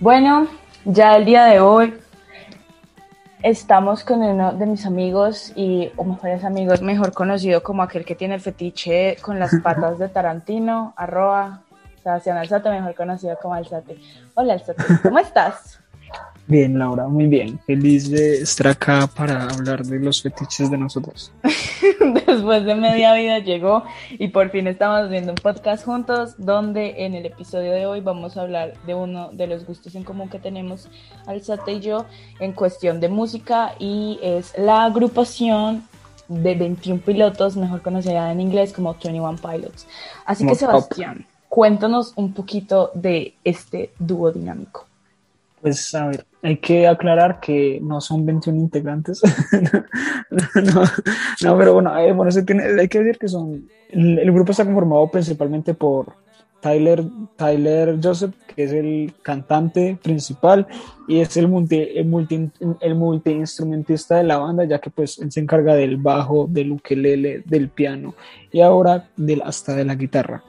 Bueno, ya el día de hoy estamos con uno de mis amigos y, o mejores amigos, mejor conocido como aquel que tiene el fetiche con las patas de Tarantino, arroba Sebastián Alzate, mejor conocido como Alzate. Hola Alzate, ¿cómo estás? Bien, Laura, muy bien. Feliz de estar acá para hablar de los fetiches de nosotros. Después de media vida llegó y por fin estamos viendo un podcast juntos donde en el episodio de hoy vamos a hablar de uno de los gustos en común que tenemos Alzate y yo en cuestión de música y es la agrupación de 21 pilotos, mejor conocida en inglés como 21 Pilots. Así que Sebastián, cuéntanos un poquito de este dúo dinámico. Pues a ver, hay que aclarar que no son 21 integrantes. no, pero bueno, eh, bueno tiene, hay que decir que son. El, grupo está conformado principalmente por Tyler, Tyler Joseph, que es el cantante principal y es el multi, el multi, el multiinstrumentista de la banda, ya que pues él se encarga del bajo, del ukelele, del piano y ahora del, hasta de la guitarra.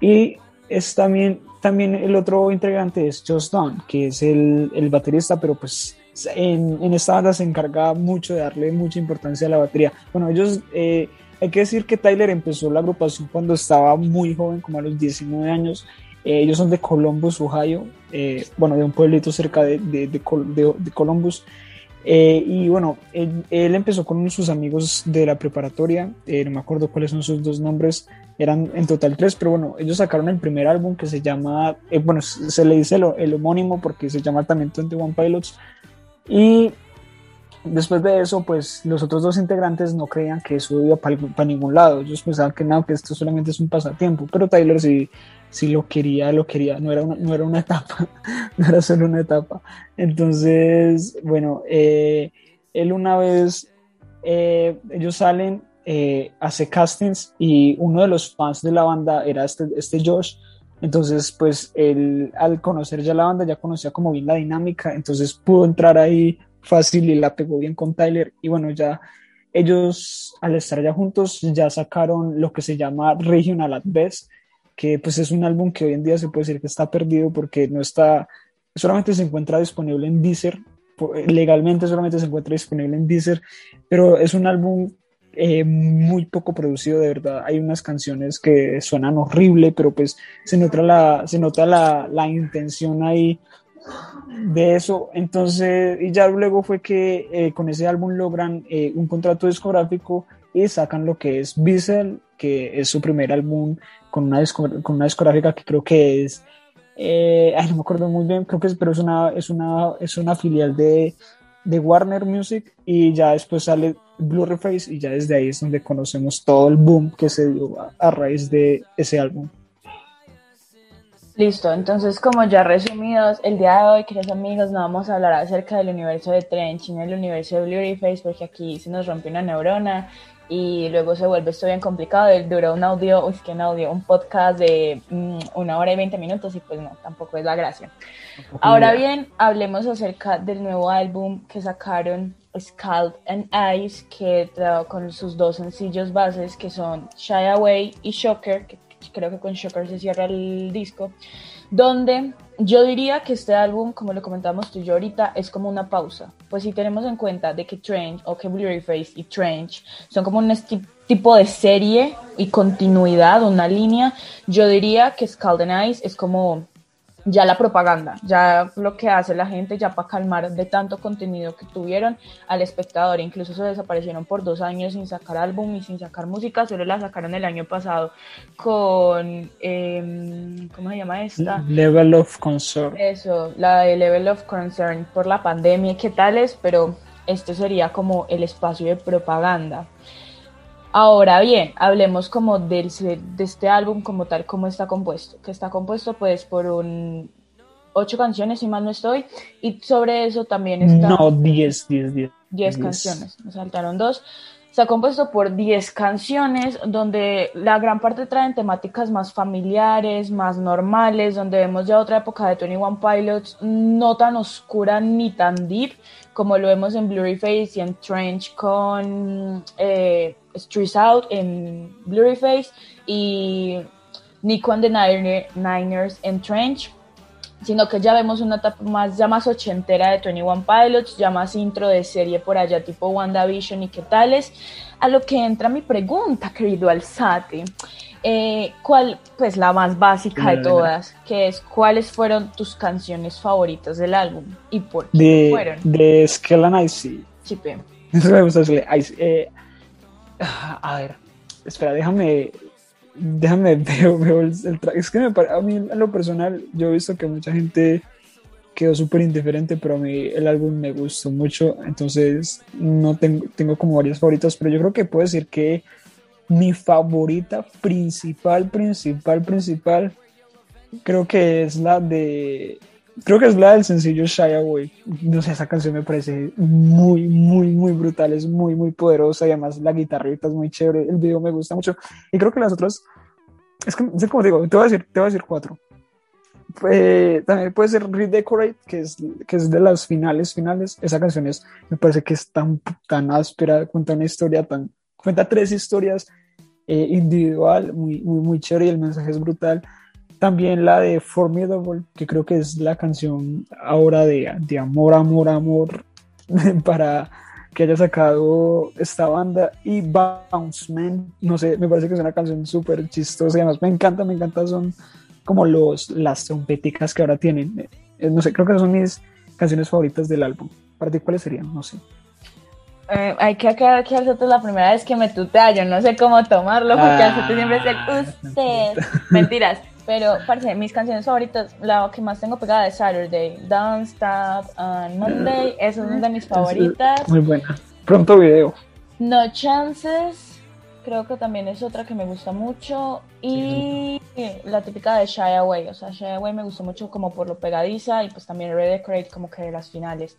Y es también también el otro integrante es Josh Dunn, que es el, el baterista, pero pues en, en, esta banda se encarga mucho de darle mucha importancia a la batería. Bueno, ellos, eh, hay que decir que Tyler empezó la agrupación cuando estaba muy joven, como a los 19 años. Eh, ellos son de Columbus, Ohio, eh, bueno, de un pueblito cerca de, de, de, de Columbus. Y bueno, él, él, empezó con sus amigos de la preparatoria, no me acuerdo cuáles son sus dos nombres, eran en total tres, pero bueno, ellos sacaron el primer álbum que se llama, eh, bueno, se le dice el homónimo porque se llama también 21 Pilots. Y después de eso, pues los otros dos integrantes no creían que eso iba para ningún lado. Ellos pensaban que no, que esto solamente es un pasatiempo, pero Tyler sí, sí lo quería, lo quería, no era una, no era una etapa, no era solo una etapa. Entonces, bueno, eh, él una vez, eh, ellos salen eh, hace castings y uno de los fans de la banda era este, este Josh. Entonces, pues él al conocer ya la banda ya conocía como bien la dinámica, entonces pudo entrar ahí fácil y la pegó bien con Tyler. Y bueno, ya ellos al estar ya juntos ya sacaron lo que se llama Regional at Best, que pues es un álbum que hoy en día se puede decir que está perdido porque no está, solamente se encuentra disponible en Deezer, legalmente solamente se encuentra disponible en Deezer, pero es un álbum eh, muy poco producido, de verdad. Hay unas canciones que suenan horrible, pero pues se nota la, se nota la, la intención ahí de eso. Entonces, y ya luego fue que eh, con ese álbum logran eh, un contrato discográfico y sacan lo que es Bissell, que es su primer álbum con una, discográfica que creo que es, ay, no me acuerdo muy bien, creo que es, pero es una, es una, es una filial de, de Warner Music y ya después sale Blue Face y ya desde ahí es donde conocemos todo el boom que se dio a, raíz de ese álbum. Listo, entonces como ya resumidos, el día de hoy, queridos amigos, no vamos a hablar acerca del universo de Trench y el universo de Blue Face porque aquí se nos rompe una neurona y luego se vuelve esto bien complicado, dura un audio, uy, que un audio, un podcast de mm, una hora y veinte minutos y pues no, tampoco es la gracia. Ahora bien, hablemos acerca del nuevo álbum que sacaron Scald and Ice, que con sus dos sencillos bases que son Shy Away y Shocker, que creo que con Shocker se cierra el disco, donde yo diría que este álbum, como lo comentamos tú y yo ahorita, es como una pausa. Pues si tenemos en cuenta de que Trench o que Face y Trench son como un tipo de serie y continuidad, una línea, yo diría que Scald and es como ya la propaganda, ya lo que hace la gente ya para calmar de tanto contenido que tuvieron al espectador, incluso se desaparecieron por dos años sin sacar álbum y sin sacar música, solo la sacaron el año pasado con, eh, ¿cómo se llama esta? Level of Concern. Eso, la de Level of Concern por la pandemia, ¿qué tal es? Pero este sería como el espacio de propaganda. Ahora bien, hablemos como del, de este álbum como tal, cómo está compuesto. Que está compuesto pues por un ocho canciones, si mal no estoy, y sobre eso también está... No, diez, diez, diez. Diez canciones, me saltaron dos. Está compuesto por diez canciones donde la gran parte traen temáticas más familiares, más normales, donde vemos ya otra época de 21 Pilots, no tan oscura ni tan deep como lo vemos en Blurry Face y en Trench con eh, Streets Out en Blurry Face y Nico and the Niners en Trench. sino que ya vemos una etapa más, ya más ochentera de 21 Pilots, ya más intro de serie por allá tipo WandaVision y qué tales. A lo que entra mi pregunta, querido Alzate. Eh, ¿Cuál, pues la más básica de todas, que es cuáles fueron tus canciones favoritas del álbum y por qué de, fueron? De Skeleton Icy. Chipe. Eso me gusta Icy. Eh, a ver, espera, déjame déjame veo, veo el, track. Es que a mí en lo personal yo he visto que mucha gente quedó súper indiferente, pero a mí el álbum me gustó mucho, entonces no tengo, tengo como varios favoritos, pero yo creo que puedo decir que mi favorita principal, principal, principal, creo que es la de creo que es la del sencillo Shy Away. No sé, esa canción me parece muy, muy, muy brutal, es muy, muy poderosa y además la guitarrita es muy chévere, el video me gusta mucho. Y creo que las otras, es que, sé cómo digo, te voy a decir, te voy a decir cuatro. Eh, también puede ser Redecorate, que es, que es de las finales, finales. Esa canción es, me parece que es tan, tan áspera, cuenta una historia tan, cuenta tres historias eh, individual, muy, muy, muy chévere y el mensaje es brutal también la de Formidable, que creo que es la canción ahora de, de amor, amor, amor para que haya sacado esta banda. Y Bounce Man, no sé, me parece que es una canción súper chistosa y además me encanta, me encanta, son como los, las trompeticas que ahora tienen. Eh, no sé, creo que son mis canciones favoritas del álbum. ¿Para ti cuáles serían? No sé. Eh, hay que aclarar que es la primera vez que me tutea, yo no sé cómo tomarlo porque ah, siempre es el usted. Mentiras. Pero, parece, mis canciones favoritas, la que más tengo pegada es Saturday, Don't Stop and Monday, esa es una de mis favoritas. Muy buena. Pronto video. No Chances, creo que también es otra que me gusta mucho. Y la típica de Shy Away, o sea, Shy Away me gustó mucho como por lo pegadiza y pues también Redecorate como que de las finales.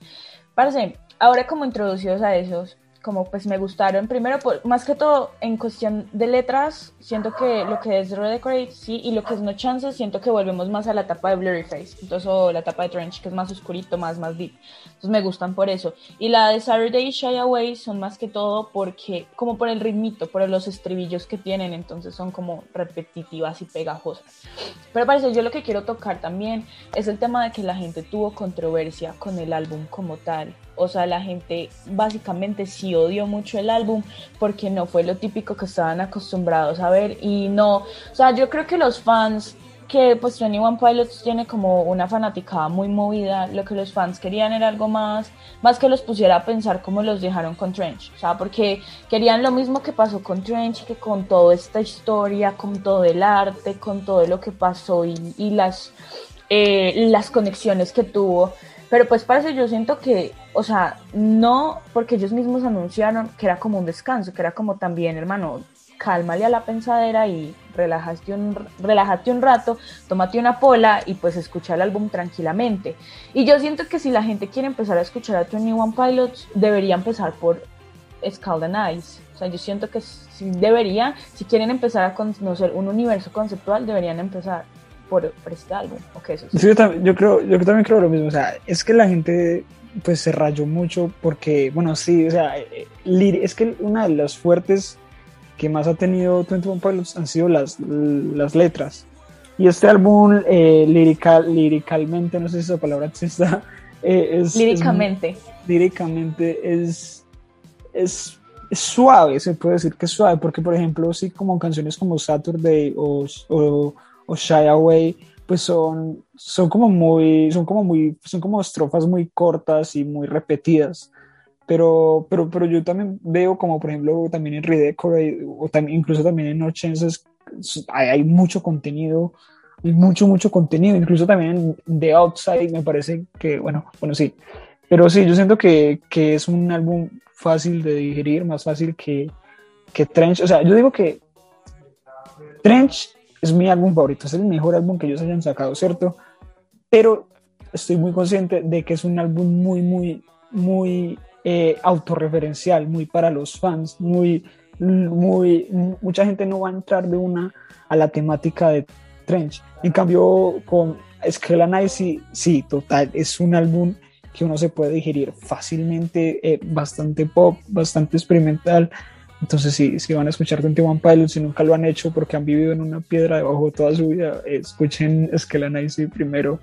Parece, ahora como introducidos a esos, como pues me gustaron. Primero, por, más que todo en cuestión de letras, siento que lo que es Redecorate, sí, y lo que es No Chances, siento que volvemos más a la etapa de Blurry Face, entonces o la etapa de Trench, que es más oscurito, más, más deep. Entonces me gustan por eso. Y la de Saturday Shy Away son más que todo porque, como por el ritmito, por los estribillos que tienen, entonces son como repetitivas y pegajosas. Pero parece, yo lo que quiero tocar también es el tema de que la gente tuvo controversia con el álbum como tal o sea, la gente básicamente sí odió mucho el álbum porque no fue lo típico que estaban acostumbrados a ver y no, o sea, yo creo que los fans que pues One Pilots tiene como una fanaticada muy movida, lo que los fans querían era algo más, más que los pusiera a pensar como los dejaron con Trench, o sea, porque querían lo mismo que pasó con Trench, que con toda esta historia, con todo el arte, con todo lo que pasó y, y las, eh, las conexiones que tuvo pero pues parece, yo siento que, o sea, no porque ellos mismos anunciaron que era como un descanso, que era como también, hermano, cálmale a la pensadera y relájate un, relájate un rato, tómate una pola y pues escucha el álbum tranquilamente. Y yo siento que si la gente quiere empezar a escuchar a One Pilots, debería empezar por Scald and Ice. O sea, yo siento que si debería, si quieren empezar a conocer un universo conceptual, deberían empezar por, este álbum. yo, también, yo, creo, yo también creo lo mismo. O sea, es que la gente pues se rayó mucho porque, bueno, sí, o sea, eh, es que una de las fuertes que más ha tenido 21 Pilots han sido las, las letras. Y este álbum, eh, lirical, liricalmente, no sé si esa palabra exista, eh, es... Líricamente. líricamente es, es, suave, se puede decir que es suave, porque por ejemplo, sí, como canciones como Saturday o, o o Shy Away, pues son, son como muy, son como muy, son como estrofas muy cortas y muy repetidas. Pero, pero, pero yo también veo como por ejemplo también en Redecorate o también, incluso también en No Chances hay, hay mucho contenido, mucho, mucho contenido, incluso también en The Outside me parece que, bueno, bueno, sí, pero sí, yo siento que, que es un álbum fácil de digerir, más fácil que, que Trench, o sea, yo digo que Trench es mi álbum favorito, es el mejor álbum que ellos hayan sacado, ¿cierto? Pero estoy muy consciente de que es un álbum muy, muy, muy eh, autorreferencial, muy para los fans, muy, muy, mucha gente no va a entrar de una a la temática de Trench. En cambio, con Skeleton sí, sí, total, es un álbum que uno se puede digerir fácilmente, eh, bastante pop, bastante experimental, entonces, si, si van a escuchar 21 Pilots, si nunca lo han hecho porque han vivido en una piedra debajo toda su vida, escuchen Icy primero.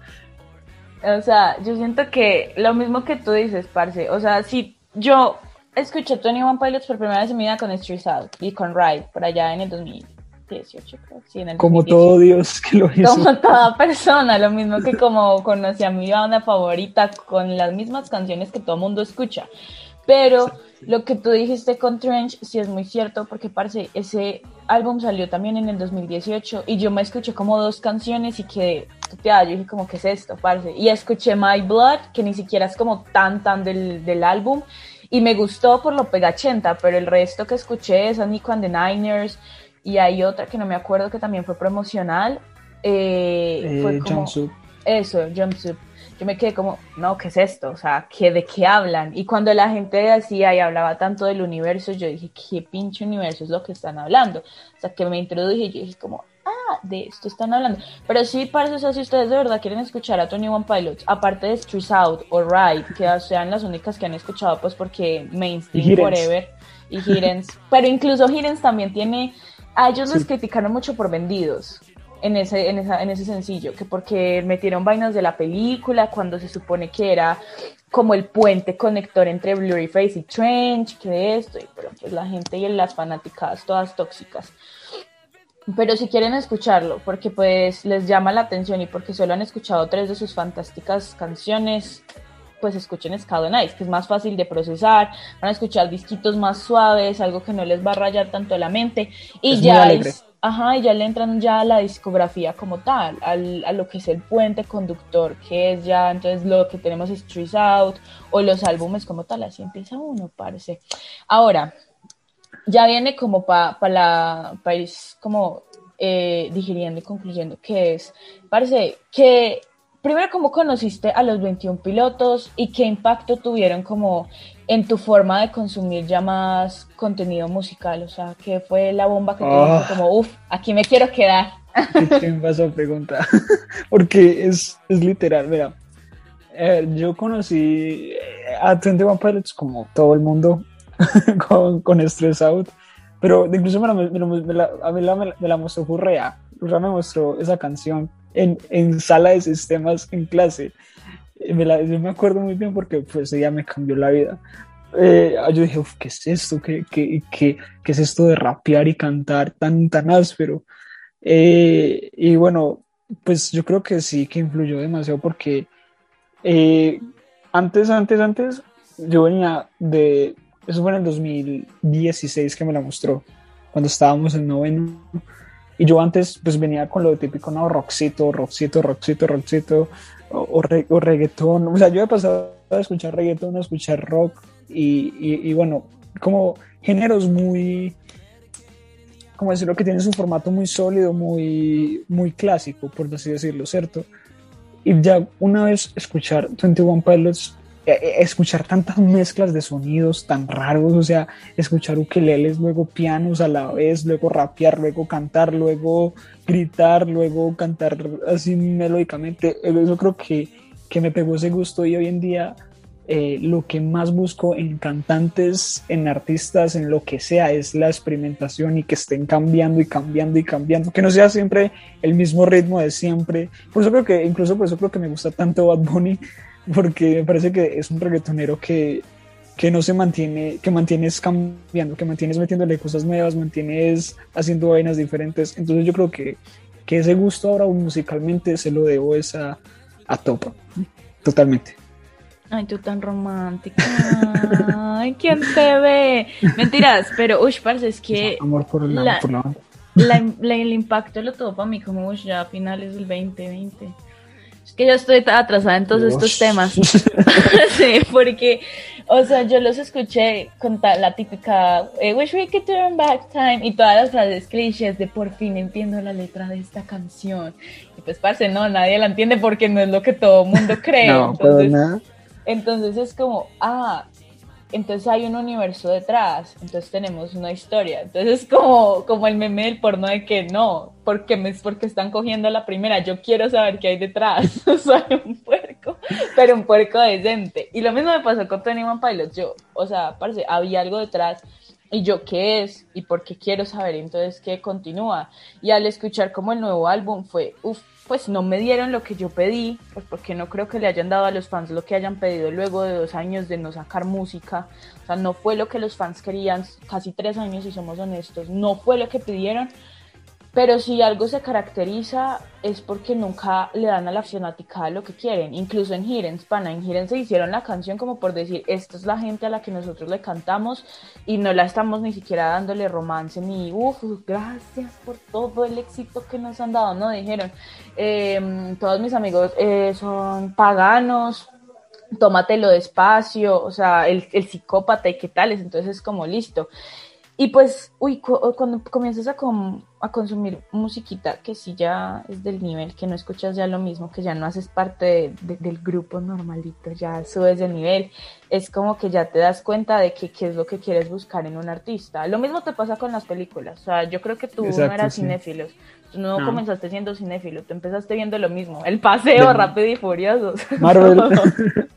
O sea, yo siento que lo mismo que tú dices, parce. O sea, si yo escuché Tony One Pilots por primera vez en mi vida con Street Out y con Ride, por allá en el 2018, creo. Sí, en el Como todo Dios que lo hizo. Como toda persona, lo mismo que como conocí a mi banda favorita con las mismas canciones que todo mundo escucha. Pero lo que tú dijiste con Trench sí es muy cierto, porque parece ese álbum salió también en el 2018 y yo me escuché como dos canciones y que yo dije como, ¿qué es esto, parce? Y escuché My Blood, que ni siquiera es como tan, tan del, del álbum, y me gustó por lo pegachenta, pero el resto que escuché es Nico and the Niners, y hay otra que no me acuerdo que también fue promocional. Eh, eh fue como. Eso, Jumpsuit. Yo me quedé como, no, ¿qué es esto? O sea, ¿qué, ¿de qué hablan? Y cuando la gente decía y hablaba tanto del universo, yo dije, ¿qué pinche universo es lo que están hablando? O sea, que me introduje y yo dije como, ah, de esto están hablando. Pero sí, parece eso, si ustedes de verdad quieren escuchar a Tony One Pilots, aparte de Street Out o Ride, que sean las únicas que han escuchado, pues porque Mainstream. Forever y Hidden's. pero incluso Hidden's también tiene, a ellos Sí. criticaron mucho por vendidos. En ese, en, esa, en ese sencillo, que porque metieron vainas de la película cuando se supone que era como el puente conector entre Blurry Face y Trench, que esto, y pero pues la gente y las fanáticas todas tóxicas. Pero si quieren escucharlo, porque pues les llama la atención y porque solo han escuchado tres de sus fantásticas canciones, pues escuchen Scado Nice, que es más fácil de procesar, van a escuchar disquitos más suaves, algo que no les va a rayar tanto la mente, y Es ya es, ajá, y ya le entran ya a la discografía como tal, al- a lo que es el puente conductor, que es ya entonces lo que tenemos es Trees Out, o los álbumes como tal, así empieza uno, parece. Ahora, ya viene como para pa la pa como eh, digiriendo y concluyendo que es, parece que primero cómo conociste a los 21 pilotos y qué impacto tuvieron como en tu forma de consumir ya más contenido musical, o sea, qué fue la bomba que te dijo como, uff, aquí me quiero quedar. ¿Qué me vas a preguntar? Porque es, es literal, mira. eh, yo conocí eh, a 21 Pilots como todo el mundo con, con Stress Out, pero incluso me la, me la- me la- a mí la- me la, mostró Furrea. Furrea me mostró esa canción en, en sala de sistemas en clase. Y me la- yo me acuerdo muy bien porque pues ella me cambió la vida. Eh, yo dije, "Uf, ¿qué es esto? ¿Qué, qué, qué, qué es esto de rapear y cantar tan, tan áspero? Eh, y bueno, pues yo creo que sí, que influyó demasiado porque eh, antes, antes, antes, yo venía de, eso fue en el 2016 que me la mostró, cuando estábamos en noveno. Y yo antes, pues venía con lo típico, no, rockcito, rockcito, rockcito, rockcito, o, o, re- o reggaetón. O sea, yo he pasado a escuchar reggaetón, a escuchar rock, y, y, y bueno, como géneros muy, como decirlo, que tienen un formato muy sólido, muy, muy clásico, por así decirlo, ¿cierto? Y ya una vez escuchar 21 Pilots, escuchar tantas mezclas de sonidos tan raros, o sea, escuchar ukeleles, luego pianos a la vez, luego rapear, luego cantar, luego gritar, luego cantar así melódicamente, eh, eso creo que, que me pegó ese gusto y hoy en día eh, lo que más busco en cantantes, en artistas, en lo que sea, es la experimentación y que estén cambiando y cambiando y cambiando, que no sea siempre el mismo ritmo de siempre. Por eso creo que, incluso por eso creo que me gusta tanto Bad Bunny, porque me parece que es un reggaetonero que, que no se mantiene, que mantienes cambiando, que mantienes metiéndole cosas nuevas, mantienes haciendo vainas diferentes. Entonces yo creo que, que ese gusto ahora musicalmente se lo debo es a, a Topa, totalmente. Ay, tú tan romántica. Ay, ¿quién te ve? Mentiras, pero, uy, parce, es que Amor por la, la- por la- la- el impacto lo tuvo para mí como uy, ya a finales del 2020. Que yo estoy atrasada en todos estos temas. sí, porque, o sea, yo los escuché con la típica eh, Wish we could turn back time y todas las frases clichés de por fin entiendo la letra de esta canción. Y pues, parce, no, nadie la entiende porque no es lo que todo mundo cree. No, Entonces, entonces es como, ah, entonces hay un universo detrás, entonces tenemos una historia. Entonces es como, como el meme del porno de que no, porque me porque están cogiendo la primera, yo quiero saber qué hay detrás. Soy un puerco, pero un puerco decente. Y lo mismo me pasó con Tony One Pilot. Yo, o sea, parece, había algo detrás y yo qué es y por qué quiero saber entonces qué continúa. Y al escuchar como el nuevo álbum fue, uff, pues no me dieron lo que yo pedí, pues porque no creo que le hayan dado a los fans lo que hayan pedido luego de dos años de no sacar música. O sea, no fue lo que los fans querían, casi tres años si somos honestos, no fue lo que pidieron, pero si algo se caracteriza es porque nunca le dan a la fanática lo que quieren. Incluso en Hidden, pana, en Hidden se hicieron la canción como por decir, esta es la gente a la que nosotros le cantamos y no la estamos ni siquiera dándole romance ni, uff, gracias por todo el éxito que nos han dado, ¿no? Dijeron, em, todos mis amigos eh, son paganos, tómatelo despacio, o sea, el, el psicópata y qué tales, entonces es como listo. Y pues, uy, cuando comienzas a, a consumir musiquita que sí ya es del nivel, que no escuchas ya lo mismo, que ya no haces parte del grupo normalito, ya subes de nivel, es como que ya te das cuenta de que qué es lo que quieres buscar en un artista. Lo mismo te pasa con las películas, o sea, yo creo que tú no eras cinéfilo, tú no, comenzaste siendo cinéfilo, tú empezaste viendo lo mismo, el paseo rápido y furioso. Marvel.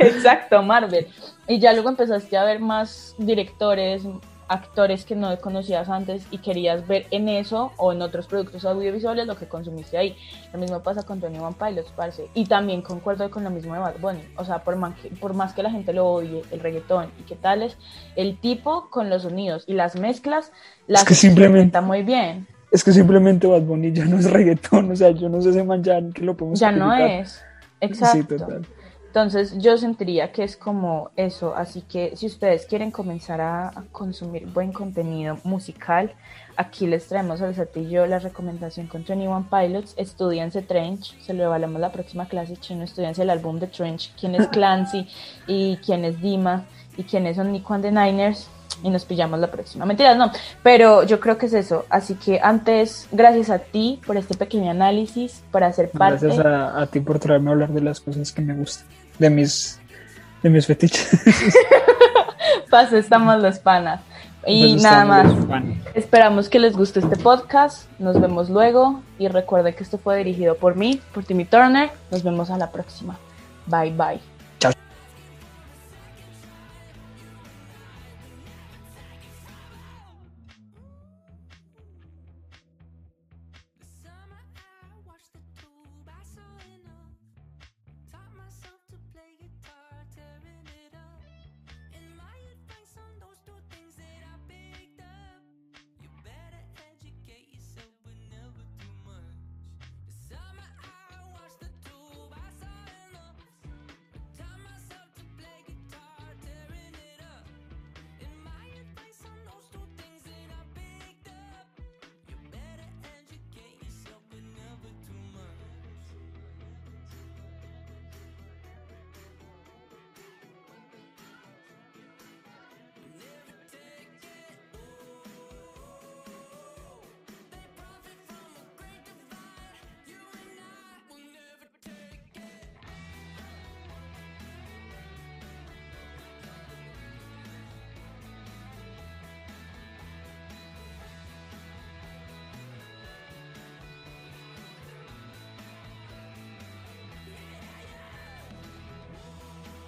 Exacto, Marvel. Y ya luego empezaste a ver más directores, actores que no conocías antes y querías ver en eso o en otros productos audiovisuales lo que consumiste ahí. Lo mismo pasa con Tony One Pilots, parce. Y también concuerdo con lo mismo de Bad Bunny. O sea, por más, que, por más que la gente lo odie, el reggaetón y qué tal es, el tipo con los sonidos y las mezclas las es que simplemente muy bien. Es que simplemente Bad Bunny ya no es reggaetón, o sea, yo no sé ese man ya que lo podemos Ya no es, exacto. Sí, total. Entonces yo sentiría que es como eso, así que si ustedes quieren comenzar a, consumir buen contenido musical, aquí les traemos al satillo la recomendación con 21 Pilots, estudianse Trench, se lo evaluamos la próxima clase chino, estudianse el álbum de Trench, quién es Clancy y quién es Dima y quiénes son Nico and the Niners y nos pillamos la próxima. Mentiras, no, pero yo creo que es eso. Así que antes, gracias a ti por este pequeño análisis, por hacer parte. Gracias a, a ti por traerme a hablar de las cosas que me gustan de mis, de mis fetiches. Paso, estamos los panas. Y nada más. Esperamos que les guste este podcast. Nos vemos luego. Y recuerden que esto fue dirigido por mí, por Timmy Turner. Nos vemos a la próxima. Bye bye.